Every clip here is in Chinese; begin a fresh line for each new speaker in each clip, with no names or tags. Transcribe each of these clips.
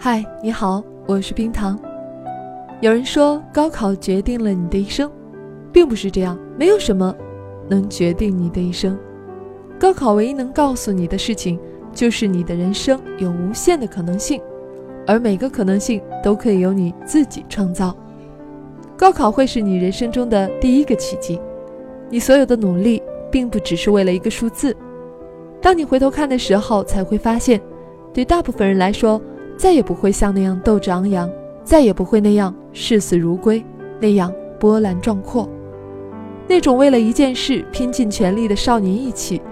嗨，你好，我是冰糖。有人说高考决定了你的一生，并不是这样，没有什么能决定你的一生。高考唯一能告诉你的事情，就是你的人生有无限的可能性，而每个可能性都可以由你自己创造。高考会是你人生中的第一个奇迹，你所有的努力并不只是为了一个数字。当你回头看的时候，才会发现，对大部分人来说。再也不会像那样斗志昂扬，再也不会那样视死如归，那样波澜壮阔。那种为了一件事拼尽全力的少年义气，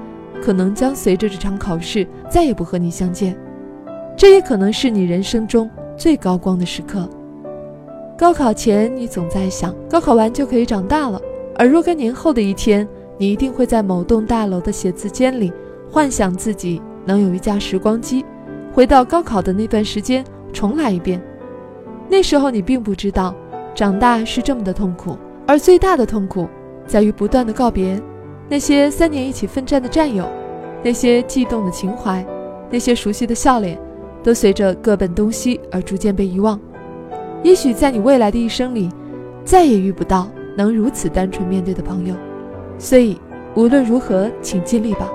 可能将随着这场考试再也不和你相见。这也可能是你人生中最高光的时刻。高考前，你总在想，高考完就可以长大了；而若干年后的一天，你一定会在某栋大楼的写字间里，幻想自己能有一架时光机。回到高考的那段时间，重来一遍。那时候你并不知道，长大是这么的痛苦，而最大的痛苦在于不断的告别那些三年一起奋战的战友，那些悸动的情怀，那些熟悉的笑脸，都随着各奔东西而逐渐被遗忘。也许在你未来的一生里，再也遇不到能如此单纯面对的朋友。所以无论如何，请尽力吧。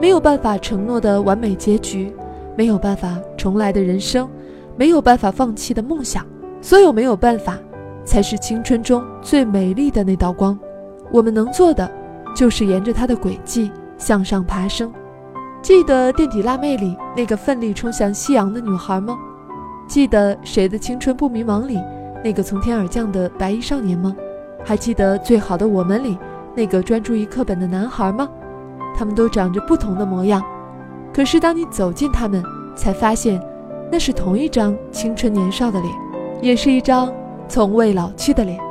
没有办法承诺的完美结局。没有办法重来的人生，没有办法放弃的梦想，所有没有办法，才是青春中最美丽的那道光。我们能做的，就是沿着它的轨迹向上爬升。记得《垫底辣妹》里那个奋力冲向夕阳的女孩吗？记得《谁的青春不迷茫》里那个从天而降的白衣少年吗？还记得《最好的我们》里那个专注于课本的男孩吗？他们都长着不同的模样。可是，当你走近他们，才发现，那是同一张青春年少的脸，也是一张从未老去的脸。